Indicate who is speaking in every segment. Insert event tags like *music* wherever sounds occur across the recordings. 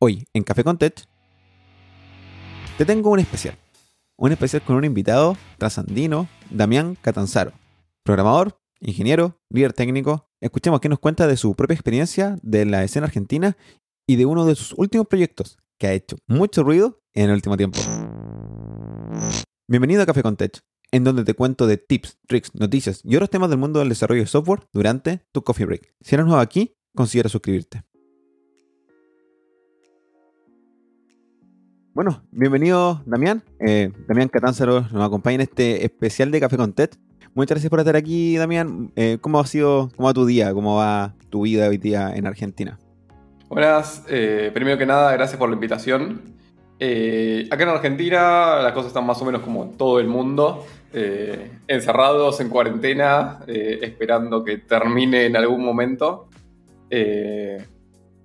Speaker 1: Hoy, en Café con Tech, te tengo un especial. Un especial con un invitado trasandino, Damián Catanzaro. Programador, ingeniero, líder técnico. Escuchemos qué nos cuenta de su propia experiencia de la escena argentina y de uno de sus últimos proyectos que ha hecho mucho ruido en el último tiempo. Bienvenido a Café con Tech, en donde te cuento de tips, tricks, noticias y otros temas del mundo del desarrollo de software durante tu coffee break. Si eres nuevo aquí, considera suscribirte. Bueno, bienvenido Damián. Eh, Damián Catánzaro nos acompaña en este especial de Café con TED. Muchas gracias por estar aquí, Damián. Eh, ¿Cómo ha sido, cómo va tu día? ¿Cómo va tu vida hoy día en Argentina?
Speaker 2: Buenas, eh, primero que nada, gracias por la invitación. acá en Argentina las cosas están más o menos como en todo el mundo, encerrados en cuarentena, esperando que termine en algún momento.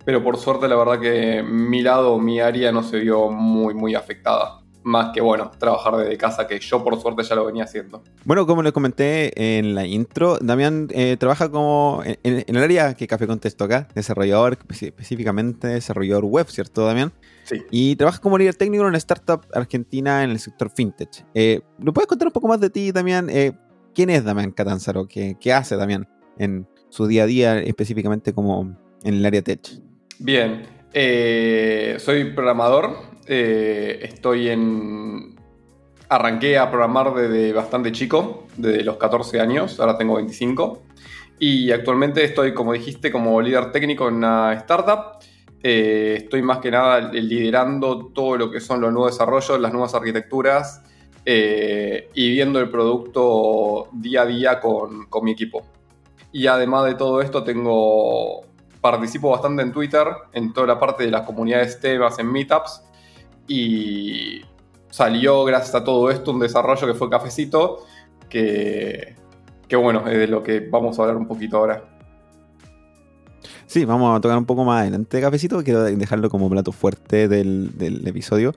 Speaker 2: Pero por suerte, la verdad que mi lado, mi área no se vio muy, muy afectada. Más que, bueno, trabajar desde casa, que yo por suerte ya lo venía haciendo.
Speaker 1: Bueno, como les comenté en la intro, Damián eh, trabaja como en, el área que Café Contesto acá, desarrollador, específicamente desarrollador web, ¿cierto, Damián?
Speaker 2: Sí.
Speaker 1: Y trabaja como líder técnico en una startup argentina en el sector fintech. Eh, ¿Me puedes contar un poco más de ti, Damián? Eh, ¿Quién es Damián Catanzaro? ¿Qué, ¿Qué hace Damián en su día a día, específicamente como en el área tech?
Speaker 2: Bien, eh, soy programador, eh, estoy en... Arranqué a programar desde bastante chico, desde los 14 años, ahora tengo 25. Y actualmente estoy, como dijiste, como líder técnico en una startup. Eh, estoy más que nada liderando todo lo que son los nuevos desarrollos, las nuevas arquitecturas y viendo el producto día a día con, con mi equipo. Y además de todo esto tengo participo bastante en Twitter, en toda la parte de las comunidades temas, en meetups, y salió gracias a todo esto un desarrollo que fue Cafecito, que, que bueno, es de lo que vamos a hablar un poquito ahora.
Speaker 1: Sí, vamos a tocar un poco más adelante de Cafecito, quiero dejarlo como plato fuerte del, episodio.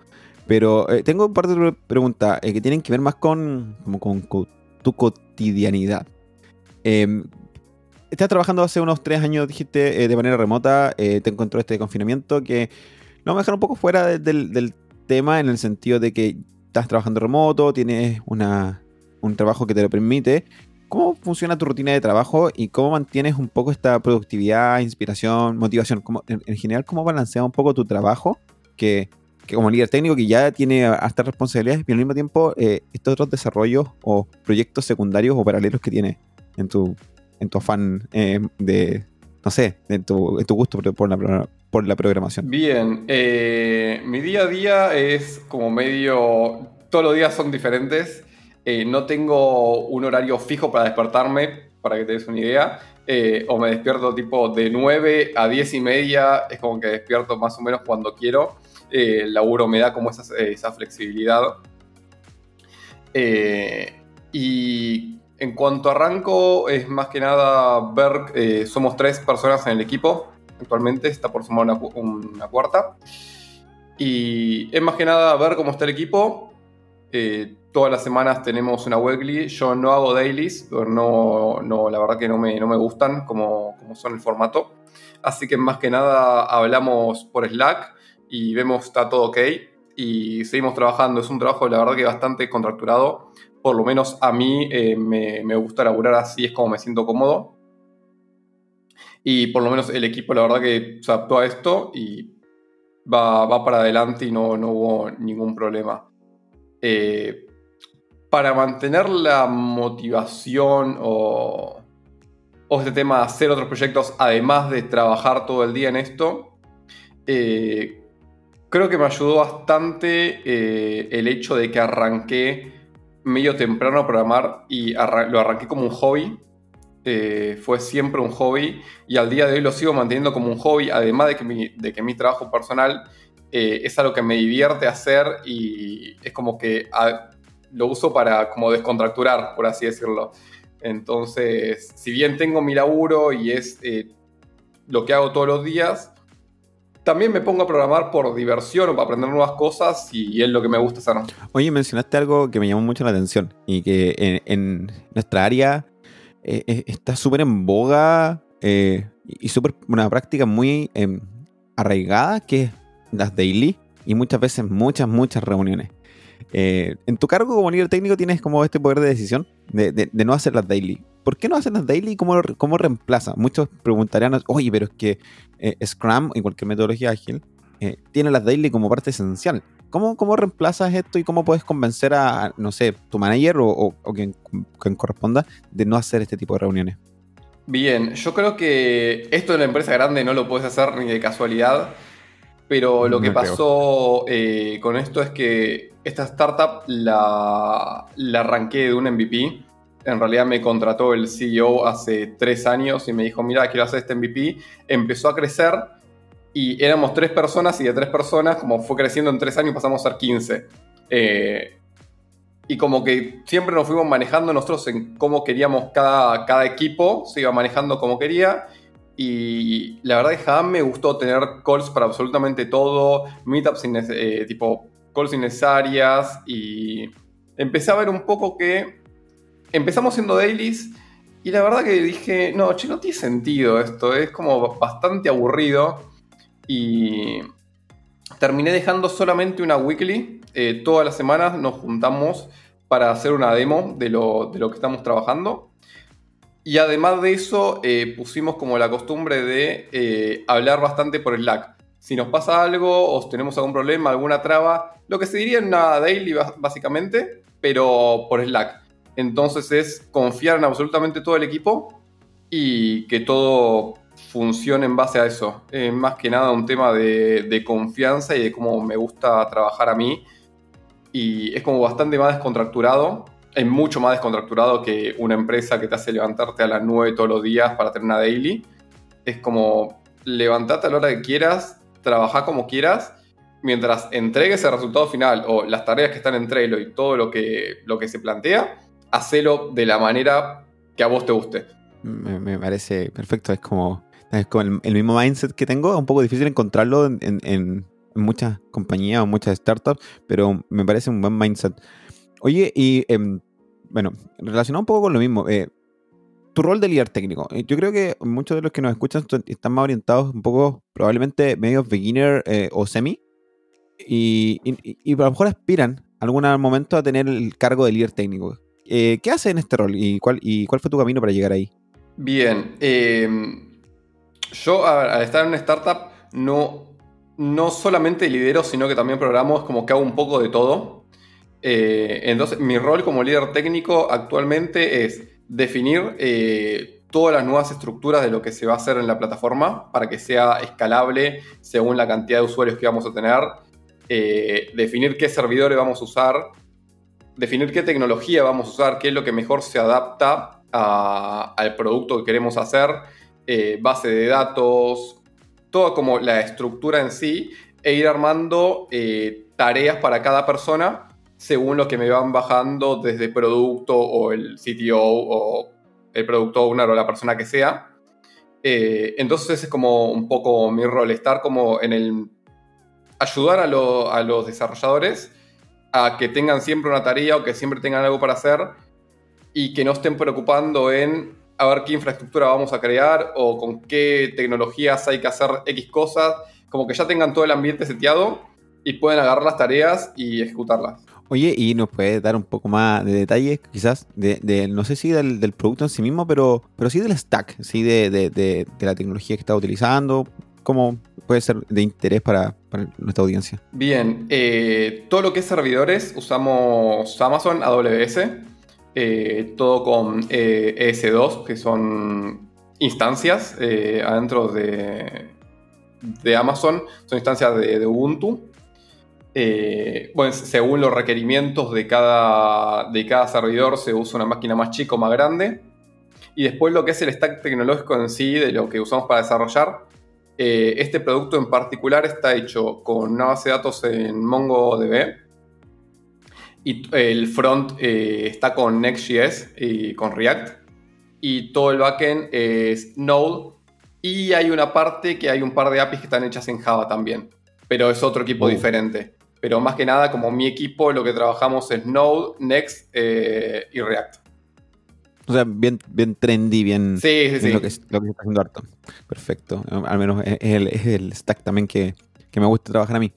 Speaker 1: Pero eh, tengo un de preguntas eh, que tienen que ver más con, como con, tu cotidianidad. Eh, estás trabajando hace unos tres años, dijiste, eh, de manera remota, eh, te encontró este confinamiento que va a dejar un poco fuera del, tema en el sentido de que estás trabajando remoto, tienes una, un trabajo que te lo permite. ¿Cómo funciona tu rutina de trabajo y cómo mantienes un poco esta productividad, inspiración, motivación? en, general, ¿cómo balanceas un poco tu trabajo que, como líder técnico que ya tiene hasta responsabilidades y al mismo tiempo eh, estos otros desarrollos o proyectos secundarios o paralelos que tienes en tu, en tu afán eh, de, no sé, en tu, tu gusto por la, por la programación?
Speaker 2: Bien, eh, mi día a día es como medio, todos los días son diferentes. Eh, no tengo un horario fijo para despertarme, para que te des una idea. o me despierto tipo de 9 a 10 y media, es como que despierto más o menos cuando quiero. el laburo me da como esa, esa flexibilidad. y en cuanto arranco, es más que nada ver, eh, somos tres personas en el equipo, actualmente está por sumar una, cuarta. Y es más que nada ver cómo está el equipo. Eh, todas las semanas tenemos una weekly. Yo no hago dailies, no, no, la verdad que no me, no me gustan como, como son el formato. Así que más que nada hablamos por Slack y vemos está todo ok y seguimos trabajando. Es un trabajo, la verdad, que bastante contracturado por lo menos a mí eh, me, gusta laburar así, es como me siento cómodo. Y por lo menos el equipo, la verdad que se adaptó a esto y va, para adelante y no, no hubo ningún problema. Eh, para mantener la motivación o, este tema de hacer otros proyectos, además de trabajar todo el día en esto, eh, creo que me ayudó bastante el hecho de que arranqué medio temprano a programar y lo arranqué como un hobby. Eh, fue siempre un hobby y al día de hoy lo sigo manteniendo como un hobby, además de que mi, de que mi trabajo personal eh, es algo que me divierte hacer y es como que ah, lo uso para como descontracturar, por así decirlo. Entonces, si bien tengo mi laburo y es eh, lo que hago todos los días, también me pongo a programar por diversión o para aprender nuevas cosas y es lo que me gusta hacer.
Speaker 1: Oye, mencionaste algo que me llamó mucho la atención y que en, nuestra área eh, eh, está súper en boga eh, y súper una práctica muy em, arraigada que es las daily y muchas veces muchas, muchas reuniones. Eh, en tu cargo como líder técnico tienes como este poder de decisión de, no hacer las daily. ¿Por qué no hacen las daily y cómo, cómo reemplaza? Muchos preguntarían, oye, pero es que eh, Scrum y cualquier metodología ágil eh, tiene las daily como parte esencial. ¿Cómo, ¿Cómo reemplazas esto y cómo puedes convencer a, no sé, tu manager o, quien, corresponda de no hacer este tipo de reuniones?
Speaker 2: Bien, yo creo que esto en la empresa grande no lo puedes hacer ni de casualidad, pero lo que pasó eh, con esto es que esta startup la, la arranqué de un MVP. En realidad me contrató el CEO hace tres años y me dijo, mira, quiero hacer este MVP. Empezó a crecer y éramos tres personas y de tres personas, como fue creciendo en tres años, pasamos a ser 15. Eh, y como que siempre nos fuimos manejando nosotros en cómo queríamos cada, cada equipo, se iba manejando como quería. Y la verdad que jamás me gustó tener calls para absolutamente todo, meetups eh, tipo calls innecesarias y empecé a ver un poco que empezamos siendo dailies y la verdad que dije, no, che, no tiene sentido esto, es como bastante aburrido. Y terminé dejando solamente una weekly. Eh, todas las semanas nos juntamos para hacer una demo de lo, que estamos trabajando. Y además de eso, eh, pusimos como la costumbre de eh, hablar bastante por Slack. Si nos pasa algo o tenemos algún problema, alguna traba, lo que se diría en una daily básicamente, pero por Slack. Entonces es confiar en absolutamente todo el equipo y que todo funcione en base a eso. Es más que nada un tema de, confianza y de cómo me gusta trabajar a mí. Y es como bastante más descontracturado. Es mucho más descontracturado que una empresa que te hace levantarte a las 9 todos los días para tener una daily. Es como levantarte a la hora que quieras, trabajar como quieras, mientras entregues el resultado final o las tareas que están en Trello y todo lo que, lo que se plantea, hacelo de la manera que a vos te guste.
Speaker 1: Me, parece perfecto. Es como es como el, mismo mindset que tengo, es un poco difícil encontrarlo en, muchas compañías o muchas startups, pero me parece un buen mindset. Oye, y em, bueno, relacionado un poco con lo mismo, eh, tu rol de líder técnico. Eh, yo creo que muchos de los que nos escuchan están más orientados un poco, probablemente medio beginner eh, o semi, y, y, a lo mejor aspiran algún momento a tener el cargo de líder técnico. ¿Qué hace en este rol y cuál, y cuál fue tu camino para llegar ahí?
Speaker 2: Bien, eh, yo al estar en una startup no, no solamente lidero, sino que también programo, es como que hago un poco de todo. Eh, entonces, mi rol como líder técnico actualmente es definir eh, todas las nuevas estructuras de lo que se va a hacer en la plataforma para que sea escalable según la cantidad de usuarios que vamos a tener, eh, definir qué servidores vamos a usar, definir qué tecnología vamos a usar, qué es lo que mejor se adapta al producto que queremos hacer. Base de datos, toda como la estructura en sí, e ir armando tareas para cada persona según lo que me van bajando desde producto o el CTO o el producto owner o la persona que sea. Eh, entonces es como un poco mi rol, estar como en el... ayudar a, a los desarrolladores a que tengan siempre una tarea o que siempre tengan algo para hacer y que no estén preocupando en a ver qué infraestructura vamos a crear o con qué tecnologías hay que hacer X cosas, como que ya tengan todo el ambiente seteado y pueden agarrar las tareas y ejecutarlas.
Speaker 1: Oye, y nos puedes dar un poco más de detalles, quizás, de, no sé si del, producto en sí mismo, pero, pero sí del stack, sí de, la tecnología que está utilizando, cómo puede ser de interés para, nuestra audiencia.
Speaker 2: Bien, eh, todo lo que es servidores usamos Amazon AWS. Eh, todo con eh, ES2, que son instancias eh, adentro de, de, Amazon, son instancias de, Ubuntu. Bueno, según los requerimientos de cada, de cada servidor se usa una máquina más chica o más grande. Y después lo que es el stack tecnológico en sí, de lo que usamos para desarrollar. este producto en particular está hecho con una base de datos en MongoDB, y el front eh, está con Next.js y con React. Y todo el backend es Node. Y hay una parte que hay un par de APIs que están hechas en Java también. Pero es otro equipo uh. diferente. Pero más que nada, como mi equipo, lo que trabajamos es Node, Next eh, y React.
Speaker 1: O sea, bien, bien trendy, bien.
Speaker 2: Sí, sí, sí.
Speaker 1: Lo que, lo que está haciendo harto. Perfecto. Al menos es el, stack también que, que me gusta trabajar a mí.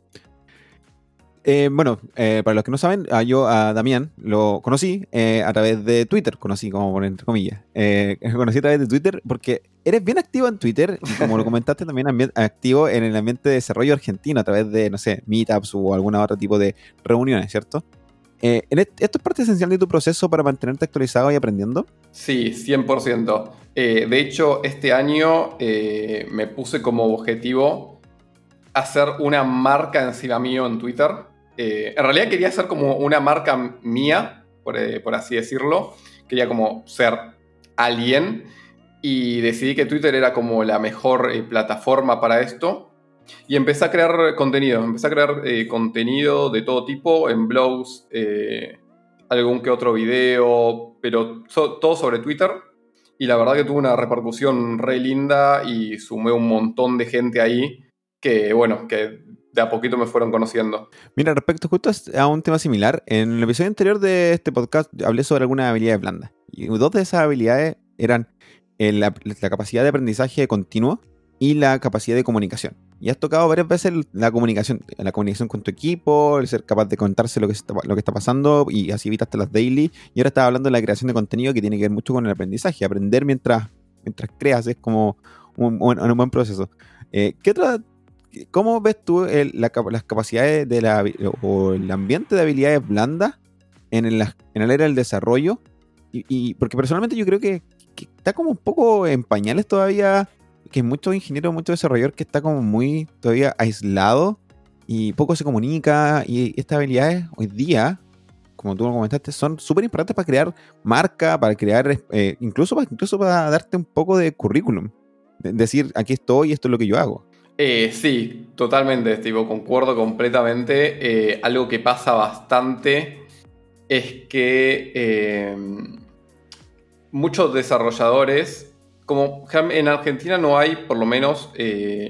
Speaker 1: Eh, bueno, eh, para los que no saben, a yo a Damián lo conocí eh, a través de Twitter, conocí como por entre comillas. *laughs* conocí a través de Twitter porque eres bien activo en Twitter y como lo comentaste también activo en el ambiente de desarrollo argentino a través de, no sé, meetups o algún otro tipo de reuniones, ¿cierto? ¿Esto es parte esencial de tu proceso para mantenerte actualizado y aprendiendo?
Speaker 2: Sí, 100%. de hecho, este año me puse como objetivo hacer una marca encima mío en Twitter. Eh, en realidad quería hacer como una marca mía, eh, por, así decirlo. Quería como ser alguien y decidí que Twitter era como la mejor eh, plataforma para esto. Y empecé a crear contenido, empecé a crear contenido de todo tipo en blogs, algún que otro video, pero todo sobre Twitter. Y la verdad que tuvo una repercusión re linda y sumé un montón de gente ahí que, bueno, que de a poquito me fueron conociendo.
Speaker 1: Mira, respecto justo a un tema similar, en el episodio anterior de este podcast hablé sobre algunas habilidades blandas. Y dos de esas habilidades eran la, capacidad de aprendizaje continuo y la capacidad de comunicación. Y has tocado varias veces la comunicación, la comunicación con tu equipo, el ser capaz de contarse lo que está, lo que está pasando y así evitaste las daily. Y ahora estás hablando de la creación de contenido que tiene que ver mucho con el aprendizaje. Aprender mientras, mientras creas es como un, un buen proceso. Eh, ¿Qué otra ¿Cómo ves tú las capacidades de la, o el ambiente de habilidades blandas en el, en el área del desarrollo? Y, porque personalmente yo creo que, está como un poco en pañales todavía, que muchos ingenieros, muchos desarrolladores que está como muy todavía aislado y poco se comunica y estas habilidades hoy día, como tú lo comentaste, son súper importantes para crear marca, para crear, eh, incluso, para, incluso para darte un poco de currículum. decir, aquí estoy esto es lo que yo hago.
Speaker 2: Eh, sí, totalmente, tipo, concuerdo completamente. Eh, algo que pasa bastante es que eh, muchos desarrolladores, como en Argentina no hay, por lo menos,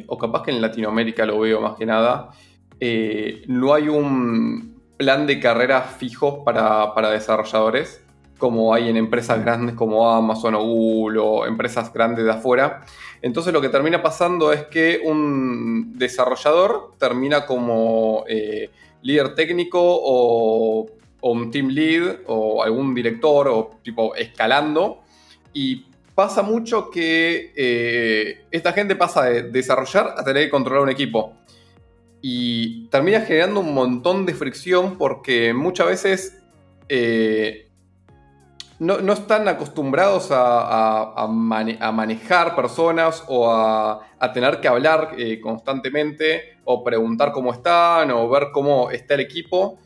Speaker 2: o capaz que en Latinoamérica lo veo más que nada, no hay un plan de carrera fijo para, para desarrolladores como hay en empresas grandes como Amazon o Google o empresas grandes de afuera. Entonces lo que termina pasando es que un desarrollador termina como eh, líder técnico o, un team lead o algún director o tipo escalando y pasa mucho que eh, esta gente pasa de desarrollar a tener que controlar un equipo y termina generando un montón de fricción porque muchas veces eh, no, están acostumbrados a, manejar personas o a, tener que hablar eh, constantemente o preguntar cómo están o ver cómo está el equipo.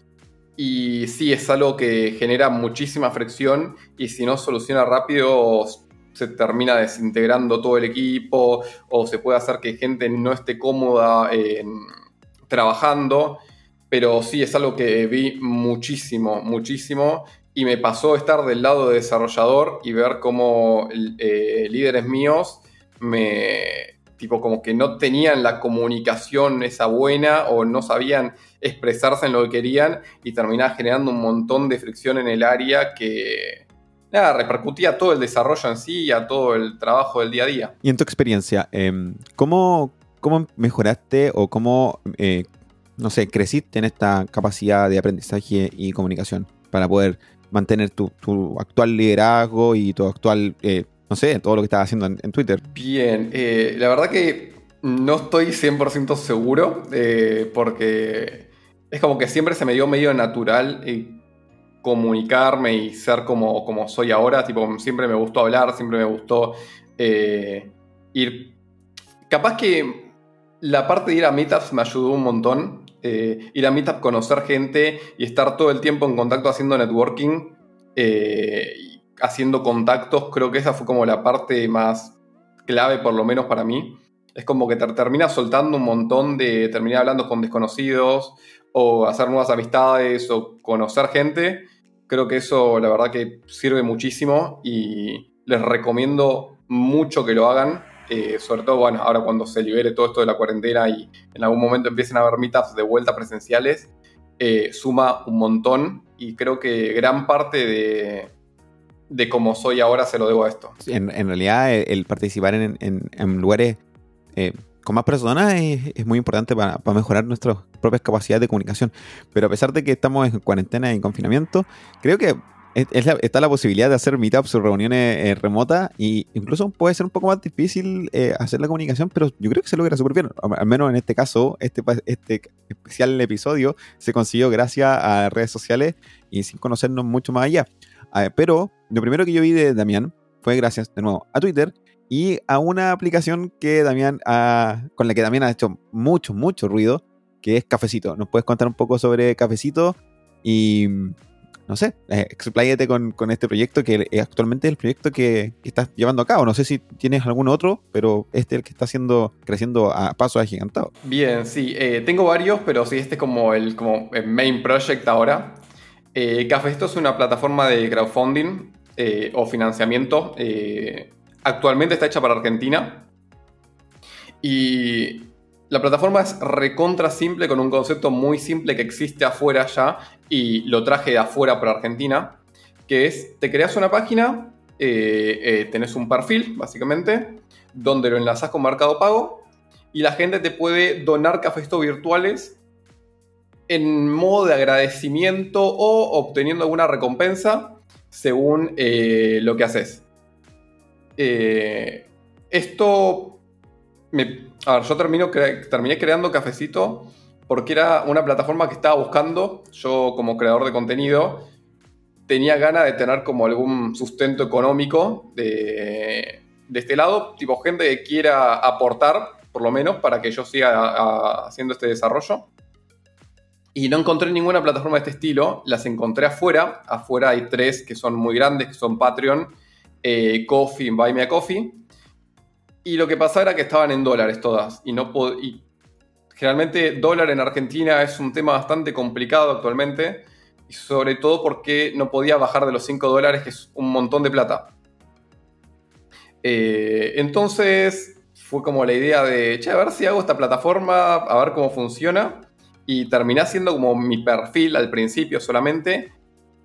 Speaker 2: Y sí, es algo que genera muchísima fricción y si no soluciona rápido se termina desintegrando todo el equipo o se puede hacer que gente no esté cómoda trabajando. Pero sí, es algo que vi muchísimo, muchísimo y me pasó estar del lado de desarrollador y ver cómo eh, líderes míos me tipo como que no tenían la comunicación esa buena o no sabían expresarse en lo que querían y terminaba generando un montón de fricción en el área que nada, repercutía todo el desarrollo en sí y a todo el trabajo del día a día.
Speaker 1: Y en tu experiencia, em, ¿cómo, cómo mejoraste o cómo, eh, no sé, creciste en esta capacidad de aprendizaje y comunicación para poder mantener tu, actual liderazgo y tu actual, eh, no sé, todo lo que estás haciendo en, Twitter?
Speaker 2: Bien, eh, la verdad que no estoy 100% seguro eh, porque es como que siempre se me dio medio natural comunicarme y ser como, como soy ahora. Tipo, siempre me gustó hablar, siempre me gustó ir. Capaz que la parte de ir a meetups me ayudó un montón eh, ir a Meetup, conocer gente y estar todo el tiempo en contacto haciendo networking, eh, haciendo contactos, creo que esa fue como la parte más clave, por lo menos para mí. Es como que te termina soltando un montón de terminar hablando con desconocidos o hacer nuevas amistades o conocer gente. Creo que eso la verdad que sirve muchísimo y les recomiendo mucho que lo hagan. Eh, sobre todo, bueno, ahora cuando se libere todo esto de la cuarentena y en algún momento empiecen a haber meetups de vuelta presenciales, eh, suma un montón y creo que gran parte de, de cómo soy ahora se lo debo a esto.
Speaker 1: En, realidad, el, participar en, lugares, eh, con más personas es, muy importante para, mejorar nuestras propias capacidades de comunicación. Pero a pesar de que estamos en cuarentena y en confinamiento, creo que está la posibilidad de hacer meetups o reuniones eh, remotas y incluso puede ser un poco más difícil eh, hacer la comunicación, pero yo creo que se logra súper bien. Al menos en este caso, este, este especial episodio se consiguió gracias a redes sociales y sin conocernos mucho más allá. pero lo primero que yo vi de Damián fue gracias de nuevo a Twitter y a una aplicación que Damián con la que Damián ha hecho mucho, mucho ruido, que es Cafecito. ¿Nos puedes contar un poco sobre Cafecito? Y no sé, eh, expláyate con, este proyecto que actualmente es el proyecto que, estás llevando a cabo. No sé si tienes algún otro, pero este es el que está haciendo, creciendo a pasos agigantados.
Speaker 2: Bien, sí, eh, tengo varios, pero sí, este es como el, como main project ahora. Eh, Cafecito es una plataforma de crowdfunding eh, o financiamiento Actualmente está hecha para Argentina. Y la plataforma es recontra simple con un concepto muy simple que existe afuera ya y lo traje de afuera para Argentina, que es, te creas una página, eh, eh, tenés un perfil básicamente, donde lo enlazas con Mercado Pago y la gente te puede donar cafés virtuales en modo de agradecimiento o obteniendo alguna recompensa según eh, lo que haces. Eh, yo terminé creando Cafecito porque era una plataforma que estaba buscando. Yo, como creador de contenido, tenía ganas de tener como algún sustento económico de, este lado, tipo gente que quiera aportar, por lo menos, para que yo siga haciendo este desarrollo. Y no encontré ninguna plataforma de este estilo, las encontré afuera. Afuera hay tres que son muy grandes, que son Patreon eh, Coffee, Buy Me a Coffee. Y lo que pasaba era que estaban en dólares todas. Y, no y generalmente dólar en Argentina es un tema bastante complicado actualmente. Y sobre todo porque no podía bajar de los 5 dólares, que es un montón de plata. Eh, entonces fue como la idea de, che, a ver si hago esta plataforma, a ver cómo funciona. Y terminé haciendo como mi perfil al principio solamente.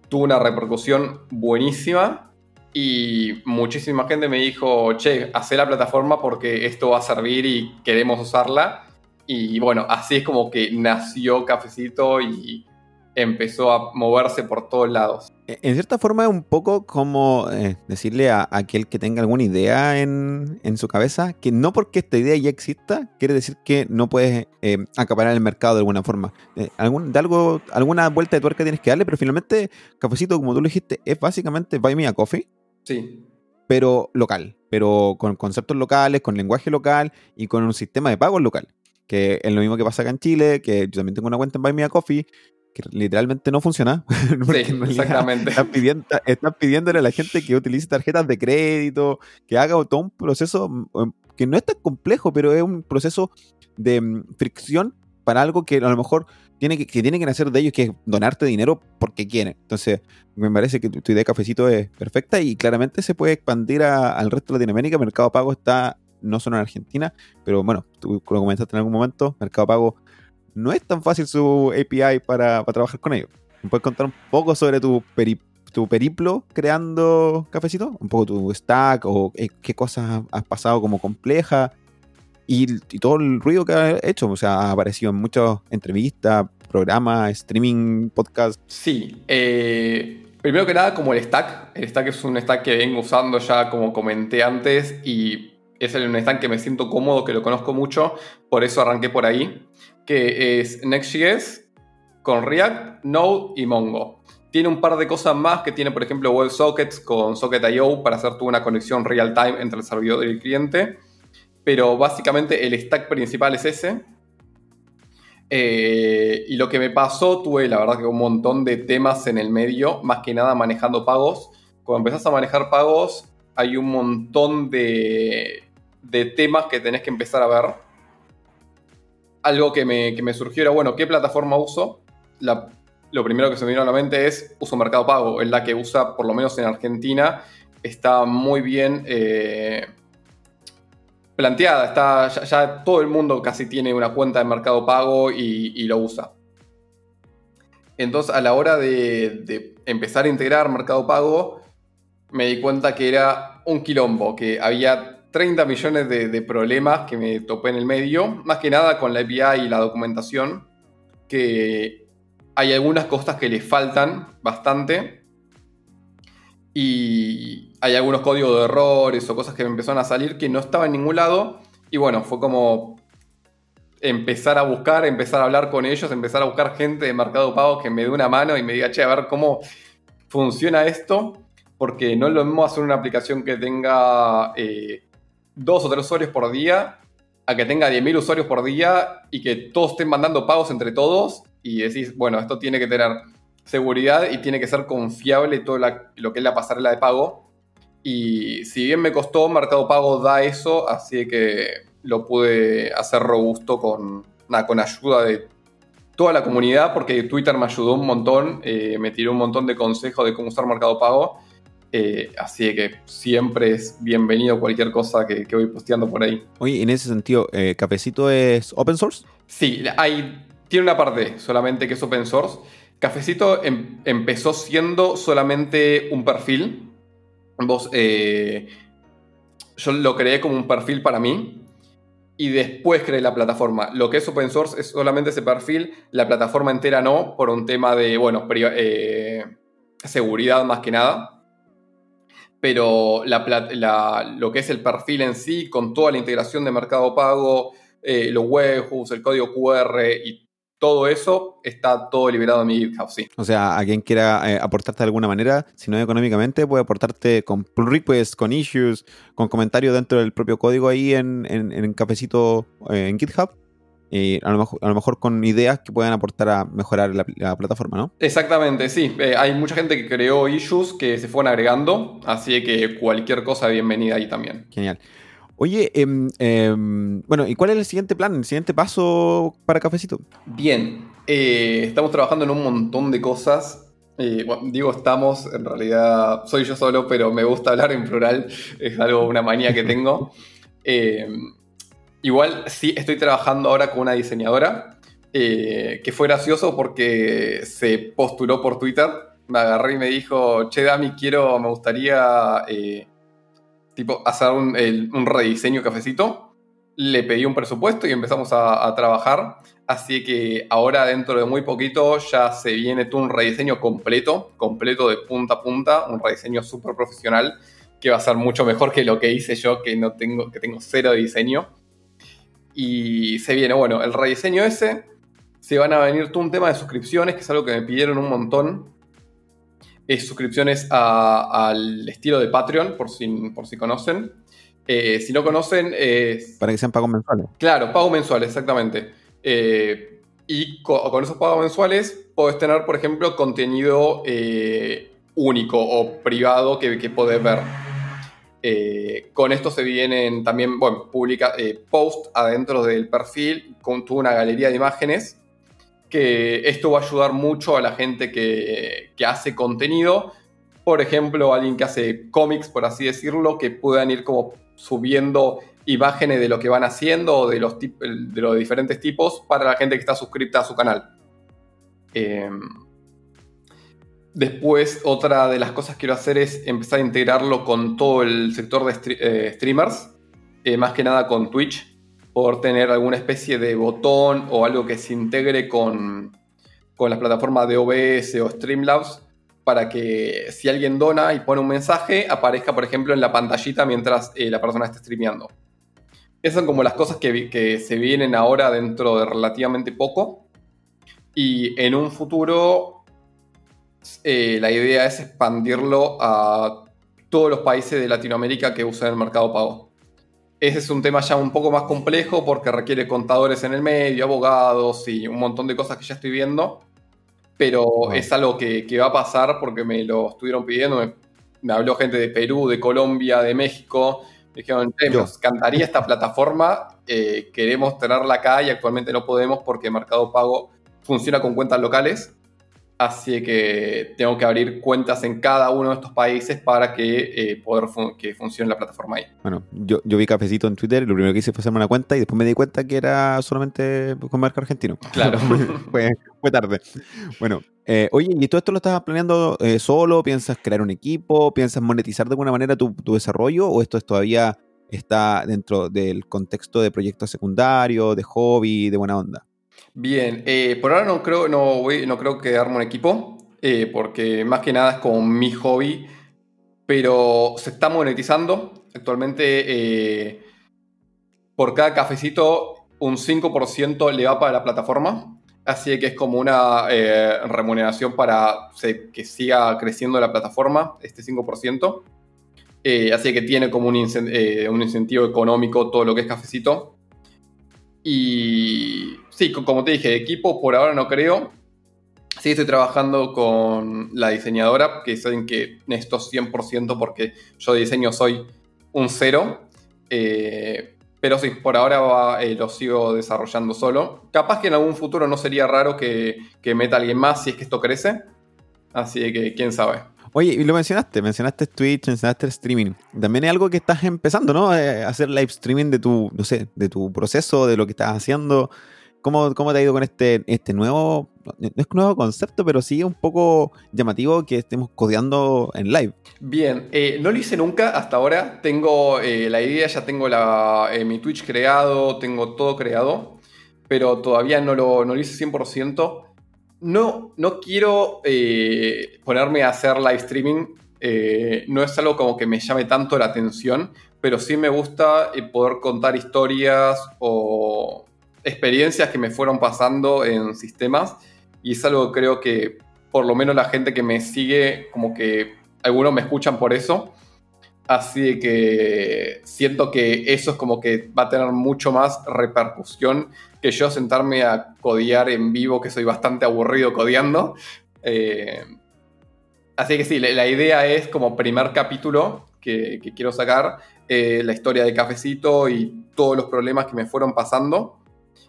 Speaker 2: Tuvo una repercusión buenísima y muchísima gente me dijo, che, hacé la plataforma porque esto va a servir y queremos usarla. Y bueno, así es como que nació Cafecito y empezó a moverse por todos lados.
Speaker 1: E, en cierta forma es un poco como eh, decirle a, aquel que tenga alguna idea en, su cabeza que no porque esta idea ya exista quiere decir que no puedes eh, acaparar el mercado de alguna forma. Eh, algún, de algo, alguna vuelta de tuerca tienes que darle, pero finalmente Cafecito, como tú lo dijiste, es básicamente Buy Me a Coffee
Speaker 2: Sí.
Speaker 1: Pero local, pero con conceptos locales, con lenguaje local y con un sistema de pagos local. Que es lo mismo que pasa acá en Chile, que yo también tengo una cuenta en Buy Me a Coffee, que literalmente no funciona. *laughs*
Speaker 2: sí, exactamente.
Speaker 1: Estás, pidiendo, pidiéndole a la gente que utilice tarjetas de crédito, que haga todo un proceso mm, que no es tan complejo, pero es un proceso de mm, fricción para algo que a lo mejor tiene que, que tiene que nacer de ellos, que es donarte dinero porque quieren. Entonces, me parece que tu, idea de cafecito es perfecta y claramente se puede expandir al resto de Latinoamérica. Mercado Pago está no solo en Argentina, pero bueno, tú lo comentaste en algún momento, Mercado Pago no es tan fácil su API para, trabajar con ellos. ¿Me puedes contar un poco sobre tu, tu periplo creando cafecito? Un poco tu stack o eh, qué cosas has pasado como compleja y, todo el ruido que ha hecho. O sea, ha aparecido en muchas entrevistas, programas, streaming, podcast.
Speaker 2: Sí. Eh, primero que nada, como el stack. El stack es un stack que vengo usando ya, como comenté antes, y es un stack que me siento cómodo, que lo conozco mucho. Por eso arranqué por ahí. Que es Next.js con React, Node y Mongo. Tiene un par de cosas más que tiene, por ejemplo, WebSockets con Socket.io para hacer una conexión real time entre el servidor y el cliente pero básicamente el stack principal es ese. Eh, y lo que me pasó, tuve la verdad que un montón de temas en el medio, más que nada manejando pagos. Cuando empezás a manejar pagos, hay un montón de, de temas que tenés que empezar a ver. Algo que me, que me surgió era, bueno, ¿qué plataforma uso? lo primero que se me vino a la mente es uso Mercado Pago, es la que usa, por lo menos en Argentina, está muy bien eh, planteada. Está, ya, todo el mundo casi tiene una cuenta de Mercado Pago y, lo usa. Entonces, a la hora de, empezar a integrar Mercado Pago, me di cuenta que era un quilombo, que había 30 millones de, problemas que me topé en el medio, más que nada con la API y la documentación, que hay algunas cosas que le faltan bastante y hay algunos códigos de errores o cosas que me empezaron a salir que no estaban en ningún lado y bueno, fue como empezar a buscar, empezar a hablar con ellos, empezar a buscar gente de Mercado Pago que me dé una mano y me diga, che, a ver cómo funciona esto, porque no es lo mismo hacer una aplicación que tenga... Eh, dos o tres usuarios por día a que tenga 10.000 usuarios por día y que todos estén mandando pagos entre todos y decís, bueno, esto tiene que tener seguridad y tiene que ser confiable todo lo que es la pasarela de pago. Y si bien me costó, Mercado Pago da eso, así que lo pude hacer robusto con, con ayuda de toda la comunidad, porque Twitter me ayudó un montón, eh, me tiró un montón de consejos de cómo usar Mercado Pago eh, así que siempre es bienvenido cualquier cosa que, voy posteando por ahí.
Speaker 1: Oye, en ese sentido, eh, ¿Cafecito es open source?
Speaker 2: Sí, hay, tiene una parte solamente que es open source. Cafecito em, empezó siendo solamente un perfil. Vos, eh, yo lo creé como un perfil para mí y después creé la plataforma. Lo que es open source es solamente ese perfil, la plataforma entera no, por un tema de, bueno, seguridad más que nada pero lo que es el perfil en sí, con toda la integración de Mercado Pago, eh, los webhooks, el código QR y todo eso está todo liberado en mi GitHub, sí.
Speaker 1: O sea, a quien quiera eh, aportarte de alguna manera, si no económicamente, puede aportarte con pull requests, con issues, con comentarios dentro del propio código ahí en, en, cafecito eh, en GitHub y a lo, mejor, a lo mejor con ideas que puedan aportar a mejorar la, plataforma, ¿no?
Speaker 2: Exactamente, sí. Eh, hay mucha gente que creó issues que se fueron agregando, así que cualquier cosa bienvenida ahí también.
Speaker 1: Genial. Oye, em, em, bueno, ¿y cuál es el siguiente plan, el siguiente paso para Cafecito?
Speaker 2: Bien, eh, estamos trabajando en un montón de cosas. Eh, digo estamos, en realidad soy yo solo, pero me gusta hablar en plural, es algo, una manía que tengo. *laughs* Igual sí estoy trabajando ahora con una diseñadora eh, que fue gracioso porque se postuló por Twitter. Me agarré y me dijo, che Dami, quiero, me gustaría tipo hacer un, rediseño cafecito. Le pedí un presupuesto y empezamos a, trabajar. Así que ahora dentro de muy poquito ya se viene un rediseño completo, completo de punta a punta, un rediseño súper profesional que va a ser mucho mejor que lo que hice yo, que no tengo, que tengo cero de diseño. Y se viene, bueno, el rediseño ese, se van a venir un tema de suscripciones, que es algo que me pidieron un montón. Es suscripciones al estilo de Patreon, por si, por si conocen. Eh, si no conocen.
Speaker 1: Para que sean pagos mensuales.
Speaker 2: Claro, pagos mensuales, exactamente. Eh, y con, esos pagos mensuales puedes tener, por ejemplo, contenido eh, único o privado que, que podés ver. Eh, con esto se vienen también, bueno, publica eh, post adentro del perfil con toda una galería de imágenes. Que esto va a ayudar mucho a la gente que, hace contenido. Por ejemplo, alguien que hace cómics, por así decirlo, que puedan ir como subiendo imágenes de lo que van haciendo o de los, de los diferentes tipos para la gente que está suscrita a su canal. Eh, Después, otra de las cosas que quiero hacer es empezar a integrarlo con todo el sector de eh, streamers, eh, más que nada con Twitch, por tener alguna especie de botón o algo que se integre con, con las plataformas de OBS o Streamlabs, para que si alguien dona y pone un mensaje, aparezca, por ejemplo, en la pantallita mientras eh, la persona está streameando. Esas son como las cosas que, se vienen ahora dentro de relativamente poco. Y en un futuro eh, la idea es expandirlo a todos los países de Latinoamérica que usan el mercado pago. Ese es un tema ya un poco más complejo porque requiere contadores en el medio, abogados y un montón de cosas que ya estoy viendo. Pero es algo que, va a pasar porque me lo estuvieron pidiendo. Me, habló gente de Perú, de Colombia, de México. Me dijeron, nos encantaría esta plataforma. Eh, queremos tenerla acá y actualmente no podemos porque Mercado Pago funciona con cuentas locales Así que tengo que abrir cuentas en cada uno de estos países para que eh, poder que funcione la plataforma ahí.
Speaker 1: Bueno, yo, yo vi cafecito en Twitter y lo primero que hice fue hacerme una cuenta y después me di cuenta que era solamente con marca argentino.
Speaker 2: Claro. *laughs*
Speaker 1: fue, fue, tarde. Bueno, eh, oye, ¿y todo esto lo estás planeando eh, solo? ¿Piensas crear un equipo? ¿Piensas monetizar de alguna manera tu, tu, desarrollo? ¿O esto es todavía está dentro del contexto de proyectos secundarios, de hobby, de buena onda?
Speaker 2: Bien, eh, por ahora no creo, no, voy, no creo que arme un equipo, eh, porque más que nada es como mi hobby, pero se está monetizando. Actualmente, eh, por cada cafecito, un 5% le va para la plataforma. Así que es como una remuneración para que siga creciendo la plataforma, este 5%. así que tiene como un, un incentivo económico todo lo que es cafecito. Y sí, como te dije, equipo por ahora no creo. Sí, estoy trabajando con la diseñadora, que saben que necesito 100% porque yo diseño soy un cero. Eh, pero sí, por ahora eh, lo sigo desarrollando solo. Capaz que en algún futuro no sería raro que meta alguien más si es que esto crece. Así que quién sabe.
Speaker 1: Oye, y lo mencionaste, mencionaste Twitch, mencionaste el streaming. También es algo que estás empezando, ¿no? Eh, hacer live streaming de tu, no sé, de tu proceso, de lo que estás haciendo. ¿Cómo, cómo te ha ido con este, este nuevo, no es nuevo concepto, pero sí un poco llamativo que estemos codeando en live?
Speaker 2: Bien, eh, no lo hice nunca hasta ahora. Tengo eh, la idea, ya tengo mi Twitch creado, tengo todo creado, pero todavía no lo, no lo hice 100%. No, no quiero eh, ponerme a hacer live streaming. Eh, no es algo como que me llame tanto la atención, pero sí me gusta eh, poder contar historias o experiencias que me fueron pasando en sistemas. Y es algo que creo que por lo menos la gente que me sigue, como que algunos me escuchan por eso. Así que siento que eso es como que va a tener mucho más repercusión que yo sentarme a codear en vivo, que soy bastante aburrido codeando. Eh, así que sí, la, idea es como primer capítulo que, quiero sacar, eh, la historia de Cafecito y todos los problemas que me fueron pasando.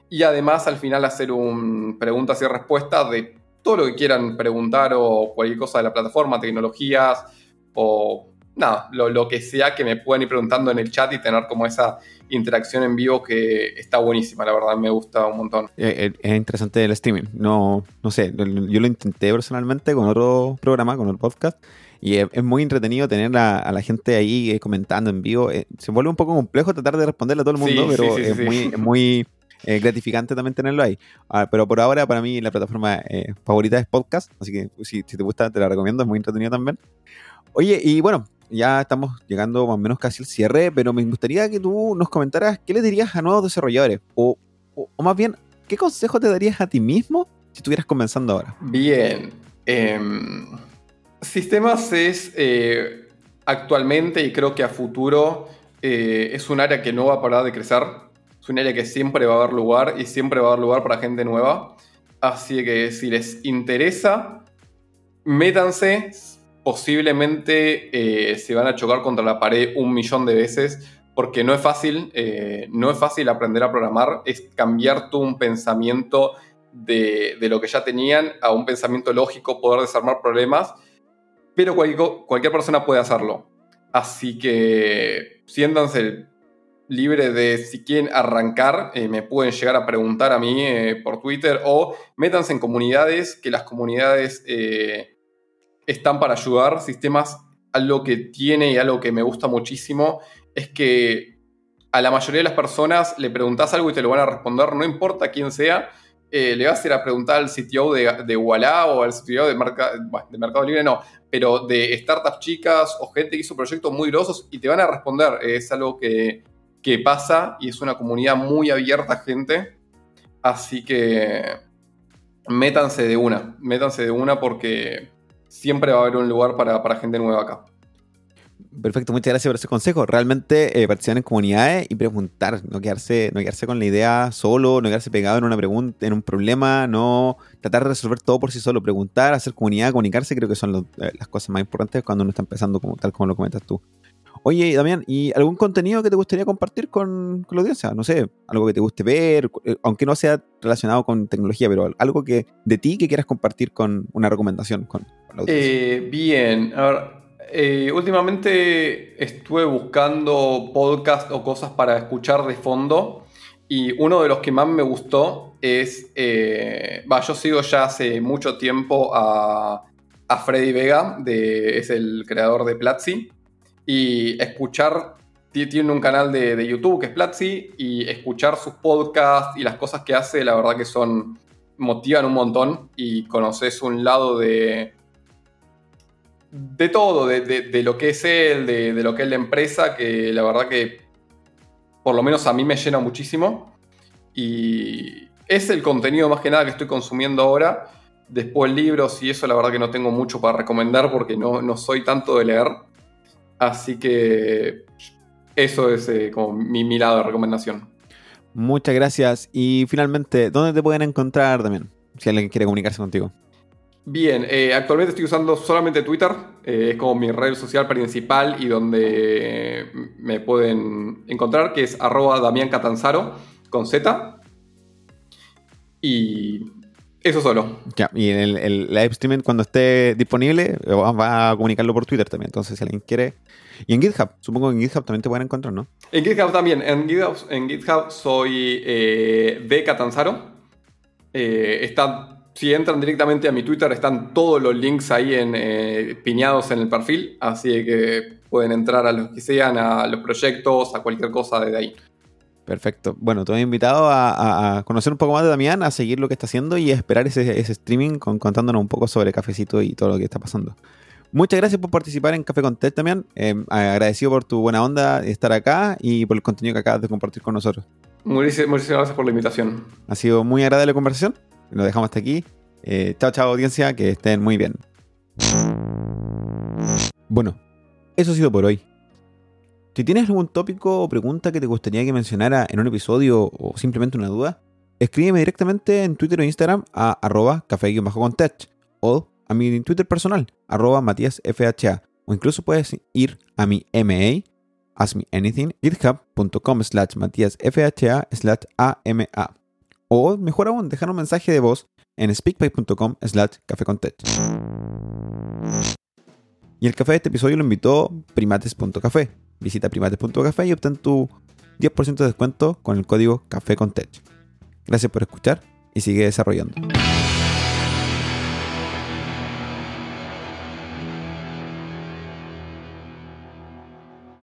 Speaker 2: Y además al final hacer un preguntas y respuestas de todo lo que quieran preguntar o cualquier cosa de la plataforma, tecnologías o nada, lo, que sea que me puedan ir preguntando en el chat y tener como esa interacción en vivo que está buenísima, la verdad, me gusta un montón.
Speaker 1: Eh, eh, es interesante el streaming, no, no sé, yo lo intenté personalmente con otro programa, con el podcast. Y es, muy entretenido tener a, la gente ahí eh, comentando en vivo. se vuelve un poco complejo tratar de responderle a todo el mundo, pero es, muy, muy gratificante también tenerlo ahí. Ah, pero por ahora, para mí, la plataforma favorita es podcast. Así que si, si, te gusta, te la recomiendo. Es muy entretenido también. Oye, y bueno, ya estamos llegando más o menos casi al cierre, pero me gustaría que tú nos comentaras qué le dirías a nuevos desarrolladores, o, más bien, ¿qué consejo te darías a ti mismo si estuvieras comenzando ahora?
Speaker 2: Bien. Em, sistemas es eh, actualmente y creo que a futuro eh, es un área que no va a parar de crecer. Es un área que siempre va a haber lugar y siempre va a haber lugar para gente nueva. Así que si les interesa, métanse, posiblemente eh, se van a chocar contra la pared un millón de veces porque no es fácil, eh, no es fácil aprender a programar, es cambiar tu un pensamiento de, lo que ya tenían a un pensamiento lógico, poder desarmar problemas, pero cualquier, persona puede hacerlo. Así que siéntanse libres de si quieren arrancar, eh, me pueden llegar a preguntar a mí por Twitter o métanse en comunidades, que las comunidades están para ayudar. Sistemas, algo que tiene y algo que me gusta muchísimo es que a la mayoría de las personas le preguntas algo y te lo van a responder, no importa quién sea. Eh, le vas a ir a preguntar al CTO de, de Walla o al CTO de, de Mercado Libre, no, pero de startups chicas o gente que hizo proyectos muy grosos y te van a responder. Es algo que, que pasa y es una comunidad muy abierta, gente. Así que métanse de una, métanse de una porque siempre va a haber un lugar para, gente nueva acá.
Speaker 1: Perfecto, muchas gracias por ese consejo. Realmente eh, participar en comunidades y preguntar, no quedarse, no quedarse con la idea solo, no quedarse pegado en una pregunta, en un problema, no tratar de resolver todo por sí solo, preguntar, hacer comunidad, comunicarse, creo que son eh, las cosas más importantes cuando uno está empezando, como, tal como lo comentas tú. Oye, Damián, ¿y algún contenido que te gustaría compartir con, la audiencia? No sé, algo que te guste ver, eh, aunque no sea relacionado con tecnología, pero algo que de ti que quieras compartir con una recomendación con.
Speaker 2: Eh, bien, a ver, eh, últimamente estuve buscando podcast o cosas para escuchar de fondo y uno de los que más me gustó es, va, yo sigo ya hace mucho tiempo a, a Freddy Vega, de, es el creador de Platzi y escuchar tiene un canal de, YouTube que es Platzi y escuchar sus podcasts y las cosas que hace, la verdad que son, motivan un montón y conoces un lado de, de todo, de, lo que es él, de, lo que es la empresa, que la verdad que por lo menos a mí me llena muchísimo. Y es el contenido más que nada que estoy consumiendo ahora. Después libros y eso la verdad que no tengo mucho para recomendar porque no, no soy tanto de leer. Así que eso es eh, como mi, mi lado de recomendación.
Speaker 1: Muchas gracias. Y finalmente, ¿dónde te pueden encontrar también? Si alguien quiere comunicarse contigo.
Speaker 2: Bien, eh, actualmente estoy usando solamente Twitter, eh, es como mi red social principal y donde me pueden encontrar, que es arroba Damián Catanzaro con Z. Y eso solo.
Speaker 1: Ya, y el, el live streaming cuando esté disponible va a comunicarlo por Twitter también, entonces si alguien quiere... Y en GitHub, supongo que en GitHub también te pueden encontrar, ¿no?
Speaker 2: En GitHub también, en GitHub, en GitHub soy eh, de Catanzaro. está si entran directamente a mi Twitter, están todos los links ahí en, eh, piñados en el perfil, así que pueden entrar a los que sean, a los proyectos, a cualquier cosa desde ahí.
Speaker 1: Perfecto. Bueno, te he invitado a, conocer un poco más de Damián, a seguir lo que está haciendo y a esperar ese, streaming con, contándonos un poco sobre Cafecito y todo lo que está pasando. Muchas gracias por participar en Café con Ted, Damián. Eh, agradecido por tu buena onda de estar acá y por el contenido que acabas de compartir con nosotros.
Speaker 2: Muchísimas gracias por la invitación.
Speaker 1: Ha sido muy agradable la conversación. Lo dejamos hasta aquí. Eh, chao, chao, audiencia, que estén muy bien. Bueno, eso ha sido por hoy. Si tienes algún tópico o pregunta que te gustaría que mencionara en un episodio o simplemente una duda, escríbeme directamente en Twitter o Instagram a arroba café-contech o a mi Twitter personal, arroba matíasfha, o incluso puedes ir a mi MA, Ask Me Anything, github.com slash matíasfha slash AMA. O mejor aún, dejar un mensaje de voz en speakpipe.com slash café con Y el café de este episodio lo invitó primates.café. Visita primates.café y obtén tu 10% de descuento con el código café con Gracias por escuchar y sigue desarrollando.